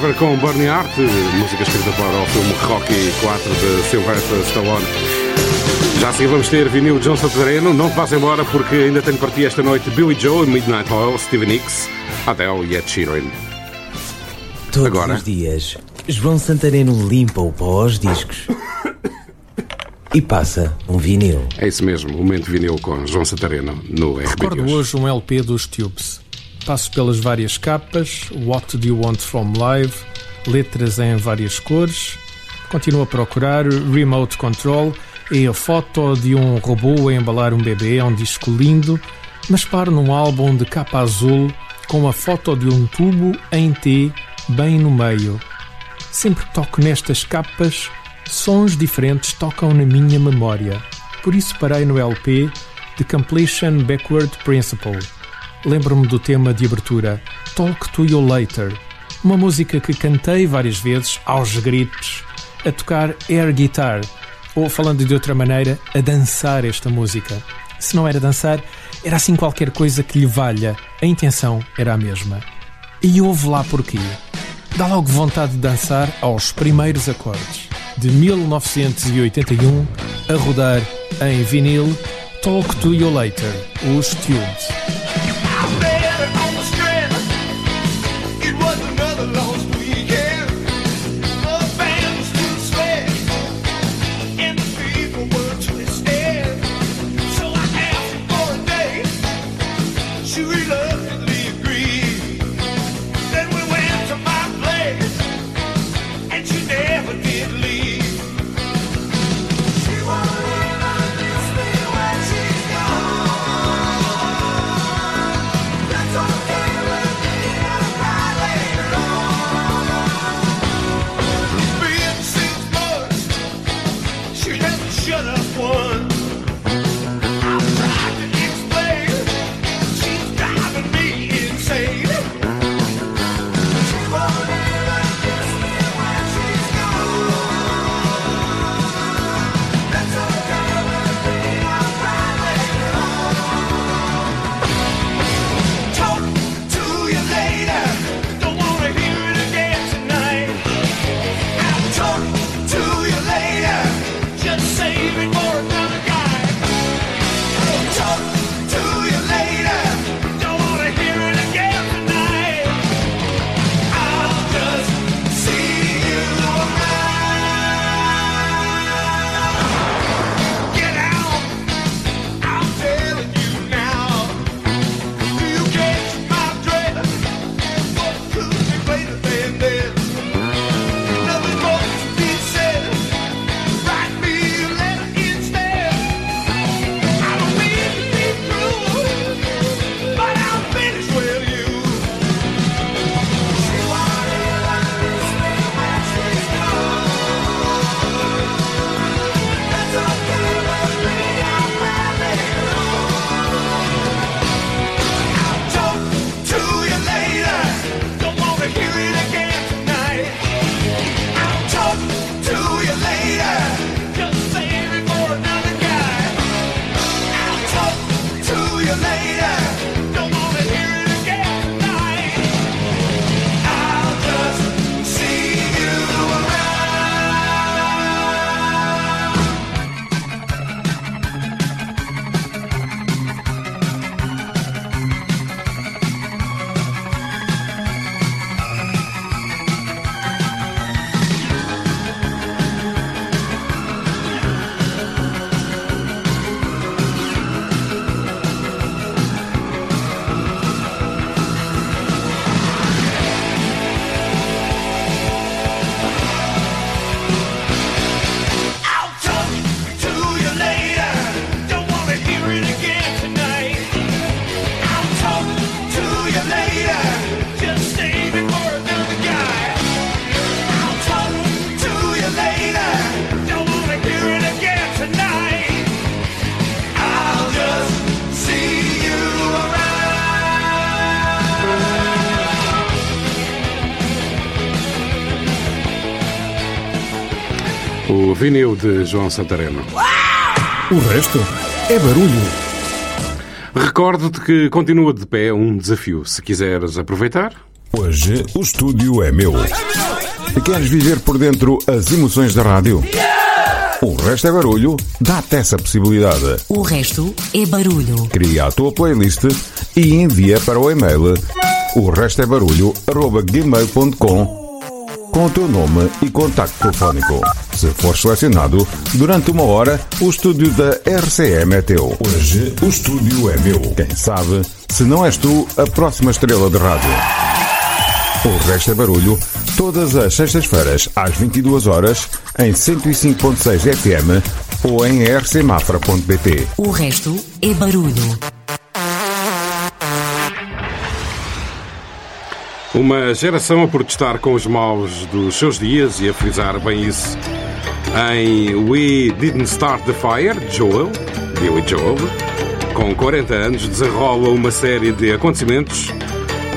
Speaker 3: O com Burning Heart, música escrita para o filme Rocky 4 de Sylvester Stallone. Já a seguir vamos ter vinil John Santareno. Não te vás embora porque ainda tenho para ti esta noite Billy Joe, Midnight Oil, Steven Nicks, Adele e Ed Sheeran.
Speaker 24: Todos
Speaker 3: Agora.
Speaker 24: os dias, João Santareno limpa o pó aos discos e passa um vinil.
Speaker 3: É isso mesmo, momento vinil com João Santareno no RB de
Speaker 25: Recordo
Speaker 3: hoje.
Speaker 25: hoje um LP dos Tubes. Passo pelas várias capas, What Do You Want From Live, letras em várias cores. Continuo a procurar Remote Control e a foto de um robô a embalar um bebê. É um disco lindo, mas paro num álbum de capa azul com a foto de um tubo em T bem no meio. Sempre que toco nestas capas, sons diferentes tocam na minha memória. Por isso parei no LP The Completion Backward Principle. Lembro-me do tema de abertura Talk to You Later, uma música que cantei várias vezes aos gritos, a tocar air guitar, ou falando de outra maneira, a dançar esta música. Se não era dançar, era assim qualquer coisa que lhe valha, a intenção era a mesma. E houve lá porquê.
Speaker 26: dá logo vontade de dançar aos primeiros acordes. De 1981, a rodar em vinil, Talk to You Later, os Tubes.
Speaker 3: Vinil de João Santareno.
Speaker 27: O resto é barulho.
Speaker 3: Recordo-te que continua de pé um desafio. Se quiseres aproveitar,
Speaker 27: Hoje o estúdio é meu. Queres viver por dentro as emoções da rádio? O resto é barulho? Dá-te essa possibilidade.
Speaker 7: O resto é barulho.
Speaker 27: Cria a tua playlist e envia para o e-mail o resto é barulho com o teu nome e contacto telefónico. Se for selecionado, durante uma hora, o estúdio da RCM é teu. Hoje o estúdio é meu. Quem sabe, se não és tu, a próxima estrela de rádio. O resto é barulho, todas as sextas-feiras às 22 horas em 105.6 FM ou em rcmafra.pt.
Speaker 7: O resto é barulho.
Speaker 3: uma geração a protestar com os maus dos seus dias e a frisar bem isso em We Didn't Start the Fire, Joel, Billy Joel, com 40 anos, desenrola uma série de acontecimentos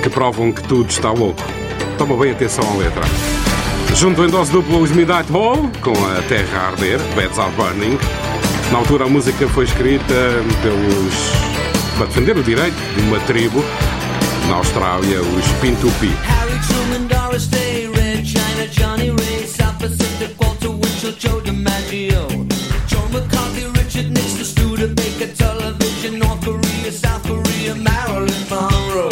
Speaker 3: que provam que tudo está louco. Toma bem atenção à letra. Junto em dose dupla os Midnight Hall, com a Terra a Arder, Beds Are Burning. Na altura a música foi escrita pelos. para defender o direito de uma tribo na Austrália, os Pintupi.
Speaker 28: Harry Truman, Doris Day, Red China, Johnny Ray, South Pacific Marshall, Joe DiMaggio, John McCarthy, Richard Nixon, Studebaker, television, North Korea, South Korea, Marilyn Monroe.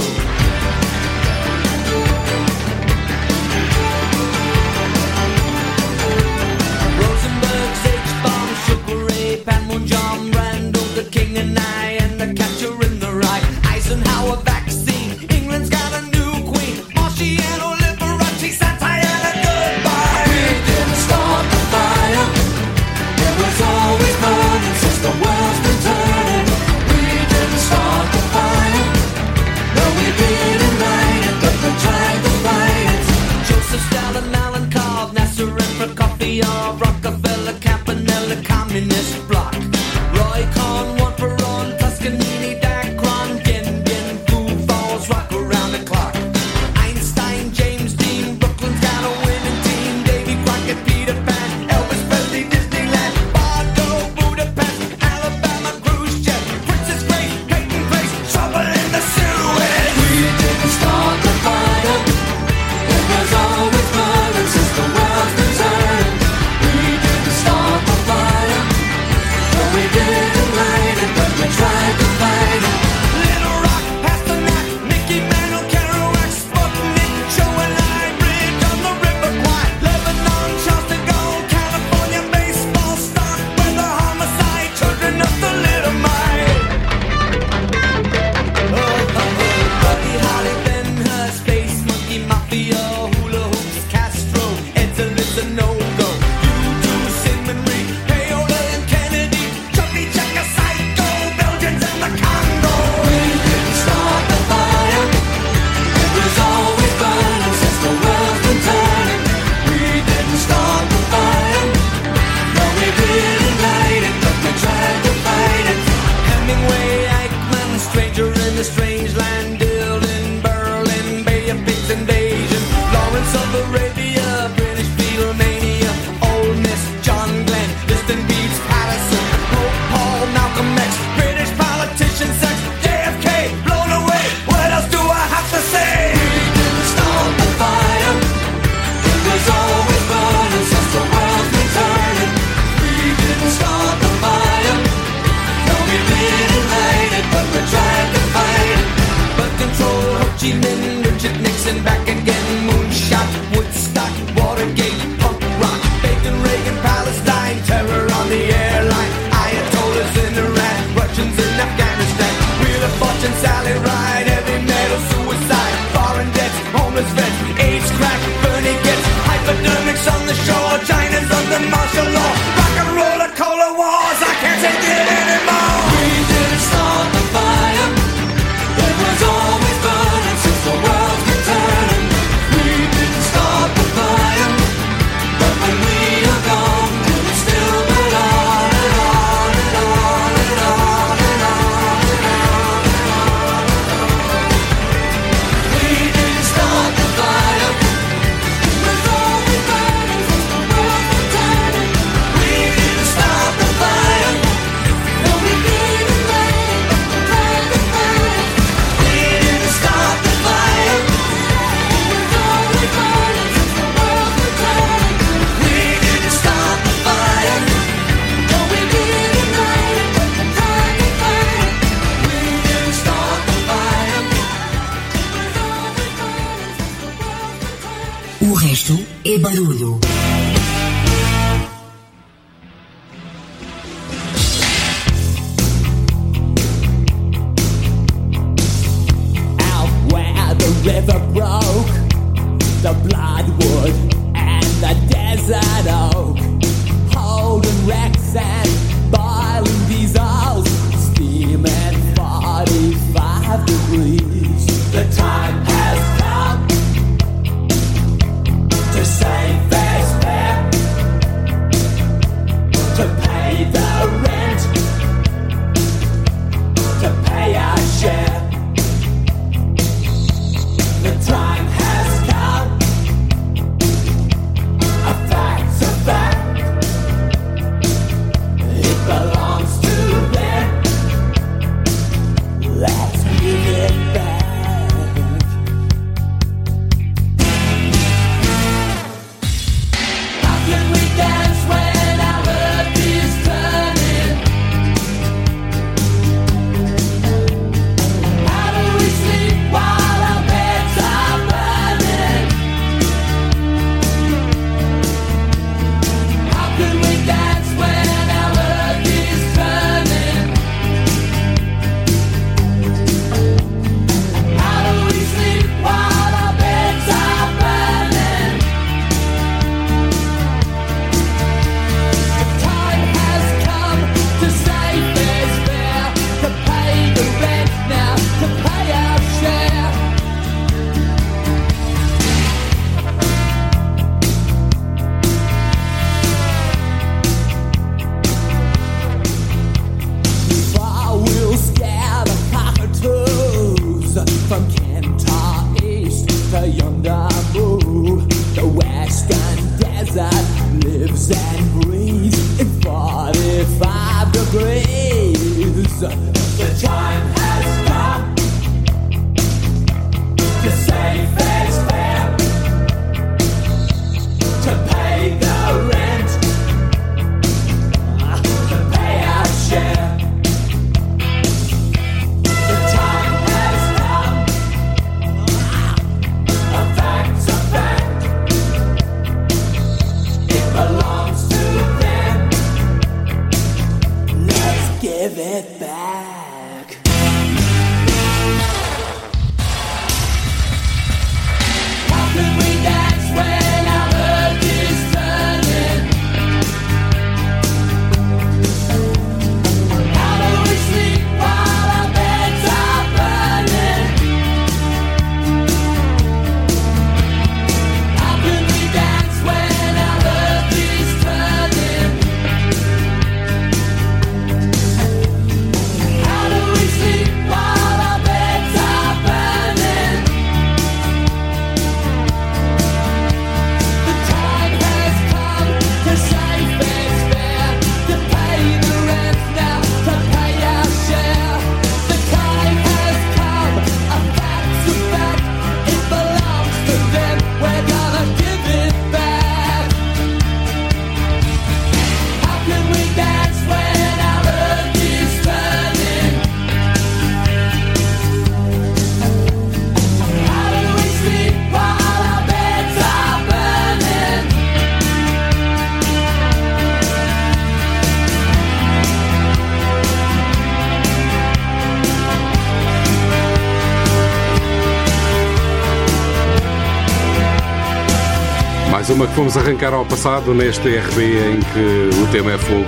Speaker 3: uma que fomos arrancar ao passado neste RB em que o tema é fogo.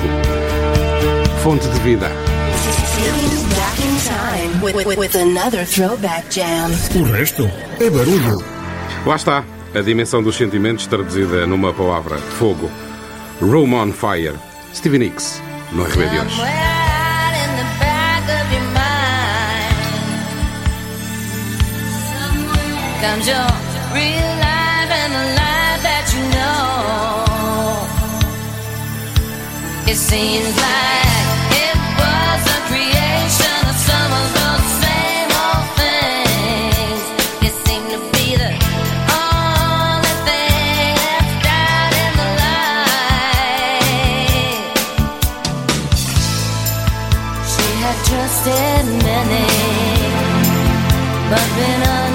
Speaker 3: Fonte de vida. O resto é barulho. Lá está, a dimensão dos sentimentos traduzida numa palavra: fogo. Room on Fire. Stevie Nicks, no RB de hoje.
Speaker 20: Comes your real It seems like it was a creation of some of those same old things. To be the only thing left out in the light. She had trusted many, but been.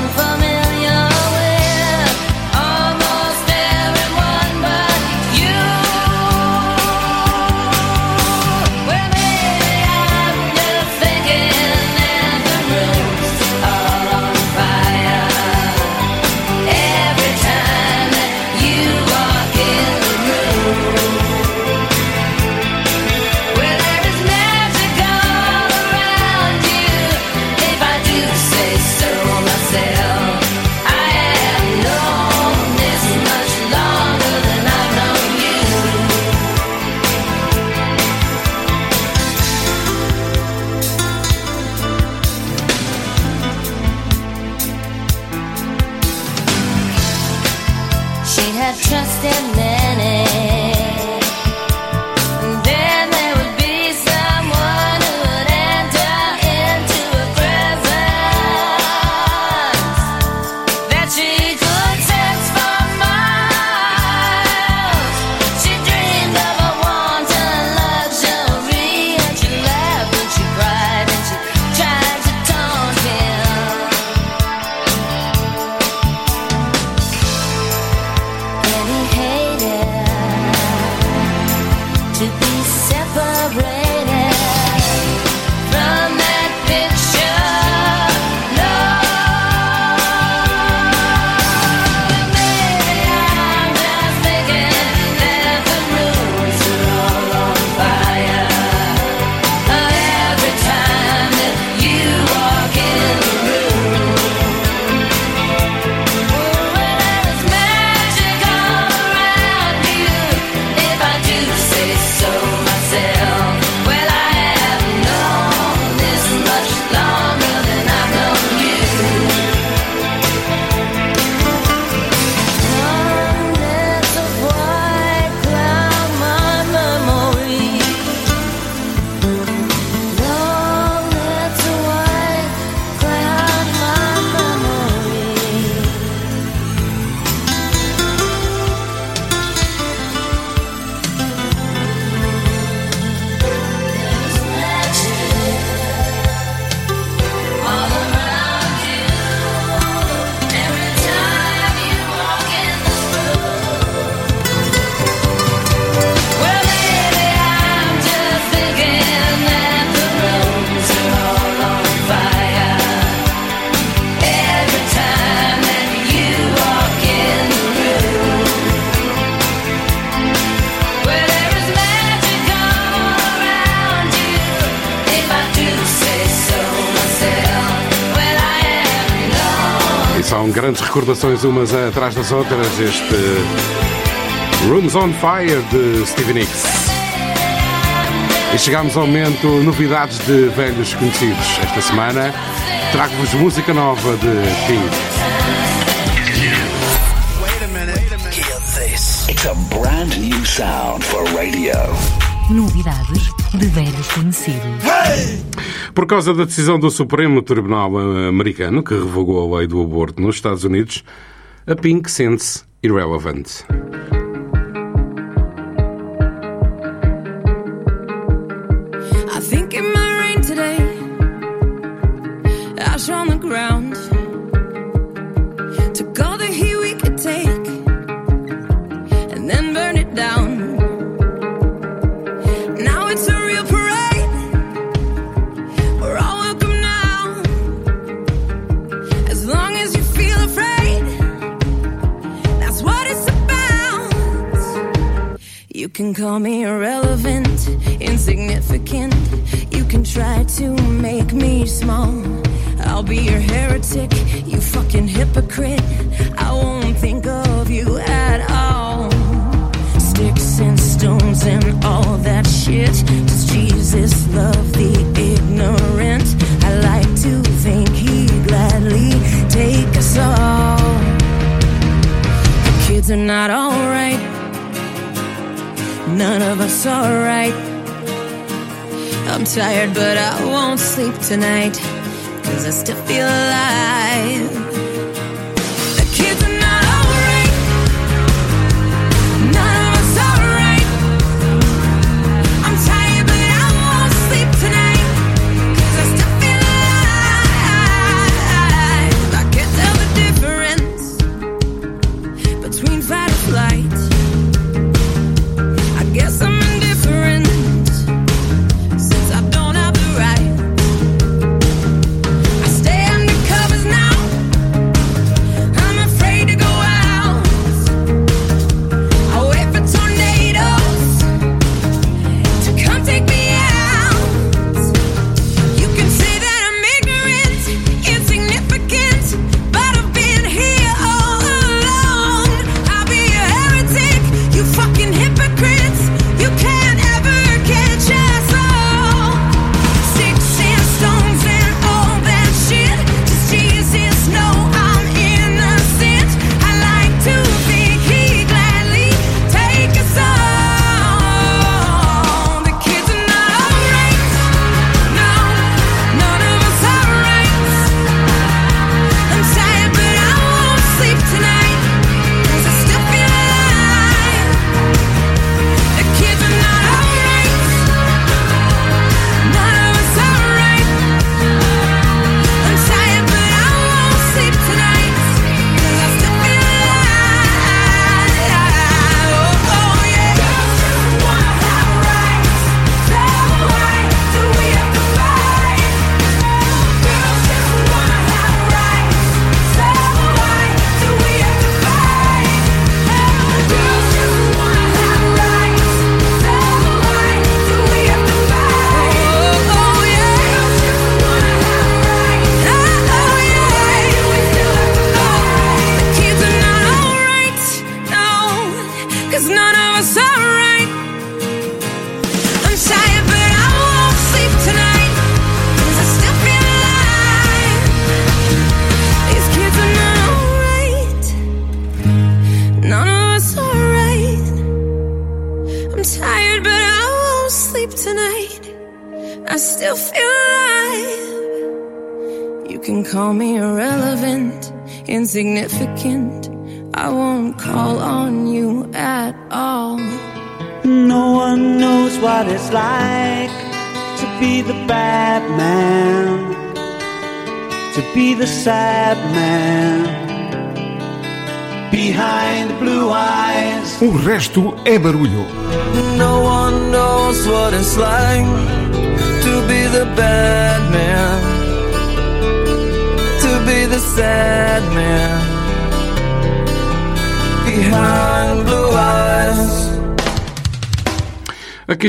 Speaker 20: grandes recordações umas atrás das outras, este Rooms on Fire de Stevie Nicks. E chegamos ao momento novidades de velhos conhecidos. Esta semana trago-vos música nova de Pink.
Speaker 2: Hear this. It's a brand new sound for radio.
Speaker 7: Novidades de velhos conhecidos. Hey!
Speaker 20: Por causa da decisão do Supremo Tribunal eh, Americano, que revogou a lei do aborto nos Estados Unidos, a Pink sente-se irrelevant.
Speaker 29: Tonight.
Speaker 20: night.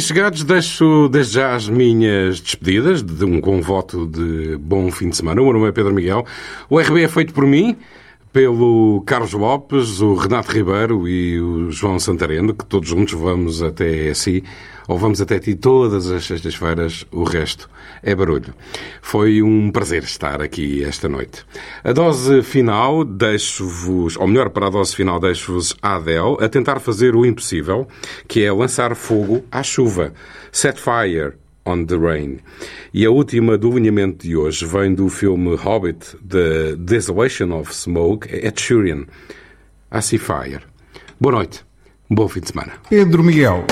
Speaker 20: chegados, deixo desde já as minhas despedidas de um bom voto de bom fim de semana. O meu nome é Pedro Miguel. O RB é feito por mim
Speaker 3: pelo Carlos Lopes, o Renato Ribeiro e o João Santareno, que todos juntos vamos até si ou vamos até ti todas as sextas-feiras, o resto é barulho. Foi um prazer estar aqui esta noite. A dose final deixo-vos, ou melhor, para a dose final deixo-vos a Adele a tentar fazer o impossível, que é lançar fogo à chuva. Set fire on the Rain. E a última do alinhamento de hoje vem do filme Hobbit, The Desolation of Smoke, é Ed Sheeran. I see fire. Boa noite. Bom fim de semana.
Speaker 20: Pedro Miguel.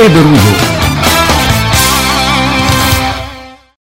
Speaker 20: e Derulo.